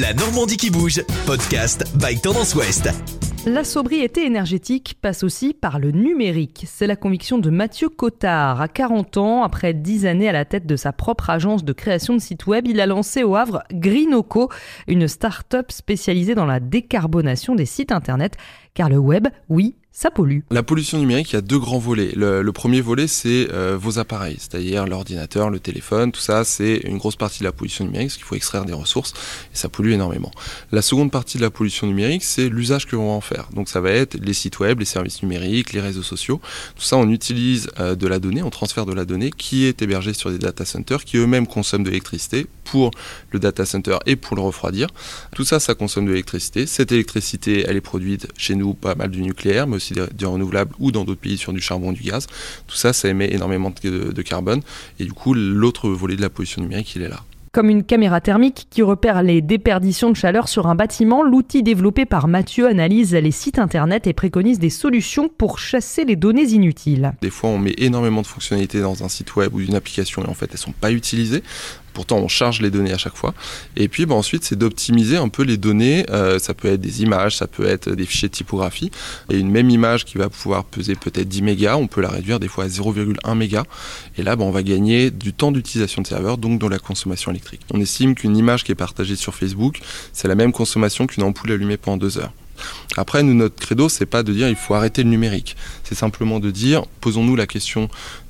La Normandie qui bouge, podcast by Tendance Ouest. La sobriété énergétique passe aussi par le numérique. C'est la conviction de Mathieu Cottard. À 40 ans, après 10 années à la tête de sa propre agence de création de sites web, il a lancé au Havre Greenoco, une start-up spécialisée dans la décarbonation des sites internet. Car le web, oui, ça pollue. La pollution numérique, il y a deux grands volets. Le, premier volet, c'est euh, vos appareils, c'est-à-dire l'ordinateur, le téléphone, tout ça, c'est une grosse partie de la pollution numérique, parce qu'il faut extraire des ressources, et ça pollue énormément. La seconde partie de la pollution numérique, c'est l'usage que l'on va en faire. Donc ça va être les sites web, les services numériques, les réseaux sociaux. Tout ça, on utilise euh, de la donnée, on transfère de la donnée qui est hébergée sur des data centers qui eux-mêmes consomment de l'électricité pour le data center et pour le refroidir. Tout ça, ça consomme de l'électricité. Cette électricité, elle est produite chez nous pas mal du nucléaire, aussi du renouvelable ou dans d'autres pays sur du charbon, du gaz. Tout ça, ça émet énormément de, de carbone. Et du coup, l'autre volet de la pollution numérique, il est là. Comme une caméra thermique qui repère les déperditions de chaleur sur un bâtiment, l'outil développé par Mathieu analyse les sites internet et préconise des solutions pour chasser les données inutiles. Des fois, on met énormément de fonctionnalités dans un site web ou une application et en fait, elles sont pas utilisées. Pourtant, on charge les données à chaque fois. Et puis, bah, ensuite, c'est d'optimiser un peu les données. Euh, ça peut être des images, ça peut être des fichiers de typographie. Et une même image qui va pouvoir peser peut-être 10 mégas, on peut la réduire des fois à 0,1 mégas. Et là, bah, on va gagner du temps d'utilisation de serveur, donc de la consommation électrique. On estime qu'une image qui est partagée sur Facebook, c'est la même consommation qu'une ampoule allumée pendant deux heures. Après, nous, notre credo, c'est pas de dire il faut arrêter le numérique. C'est simplement de dire, posons-nous la question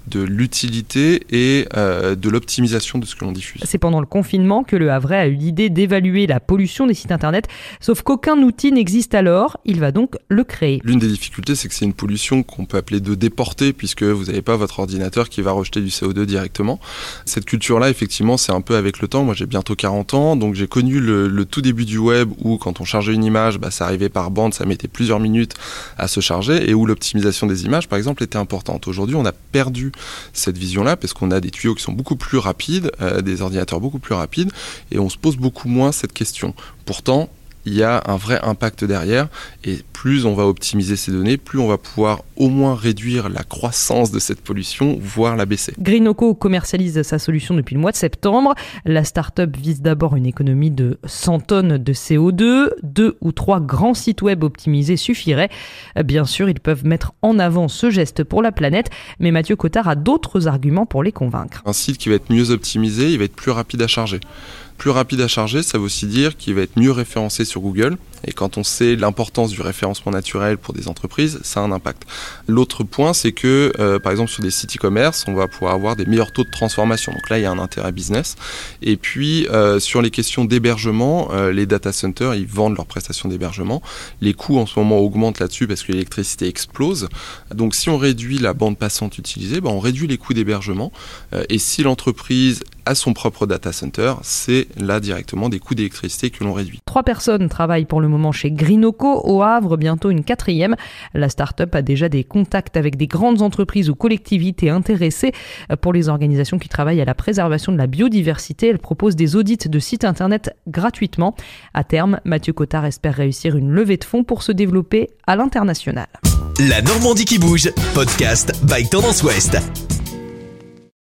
de l'utilité et euh, de l'optimisation de ce que l'on diffuse. C'est pendant le confinement que le Havre a eu l'idée d'évaluer la pollution des sites internet, sauf qu'aucun outil n'existe alors, il va donc le créer. L'une des difficultés, c'est que c'est une pollution qu'on peut appeler de déporter, puisque vous n'avez pas votre ordinateur qui va rejeter du CO2 directement. Cette culture-là, effectivement, c'est un peu avec le temps. Moi, j'ai bientôt 40 ans, donc j'ai connu le, tout début du web où quand on chargeait une image, bah, ça arrivait par bande, ça mettait plusieurs minutes à se charger, et où l'optimisation des images, par exemple, était importante. Aujourd'hui, on a perdu cette vision-là, parce qu'on a des tuyaux qui sont beaucoup plus rapides, euh, des ordinateurs beaucoup plus rapides, et on se pose beaucoup moins cette question. Pourtant, il y a un vrai impact derrière. Et plus on va optimiser ces données, plus on va pouvoir au moins réduire la croissance de cette pollution, voire la baisser. Greenoco commercialise sa solution depuis le mois de septembre. La start-up vise d'abord une économie de 100 tonnes de CO2. Deux ou trois grands sites web optimisés suffiraient. Bien sûr, ils peuvent mettre en avant ce geste pour la planète, mais Mathieu Cotard a d'autres arguments pour les convaincre. Un site qui va être mieux optimisé, il va être plus rapide à charger plus rapide à charger, ça veut aussi dire qu'il va être mieux référencé sur Google. Et quand on sait l'importance du référencement naturel pour des entreprises, ça a un impact. L'autre point, c'est que, euh, par exemple, sur des sites e-commerce, on va pouvoir avoir des meilleurs taux de transformation. Donc là, il y a un intérêt business. Et puis, euh, sur les questions d'hébergement, euh, les data centers, ils vendent leurs prestations d'hébergement. Les coûts en ce moment augmentent là-dessus parce que l'électricité explose. Donc, si on réduit la bande passante utilisée, ben, on réduit les coûts d'hébergement. et si l'entreprise a son propre data center, c'est là directement des coûts d'électricité que l'on réduit. Trois personnes travaillent pour le moment chez Greenoco, au Havre, bientôt une quatrième. La start-up a déjà des contacts avec des grandes entreprises ou collectivités intéressées. Pour les organisations qui travaillent à la préservation de la biodiversité, elle propose des audits de sites internet gratuitement. À terme, Mathieu Cotard espère réussir une levée de fonds pour se développer à l'international. La Normandie qui bouge, podcast by Tendance Ouest.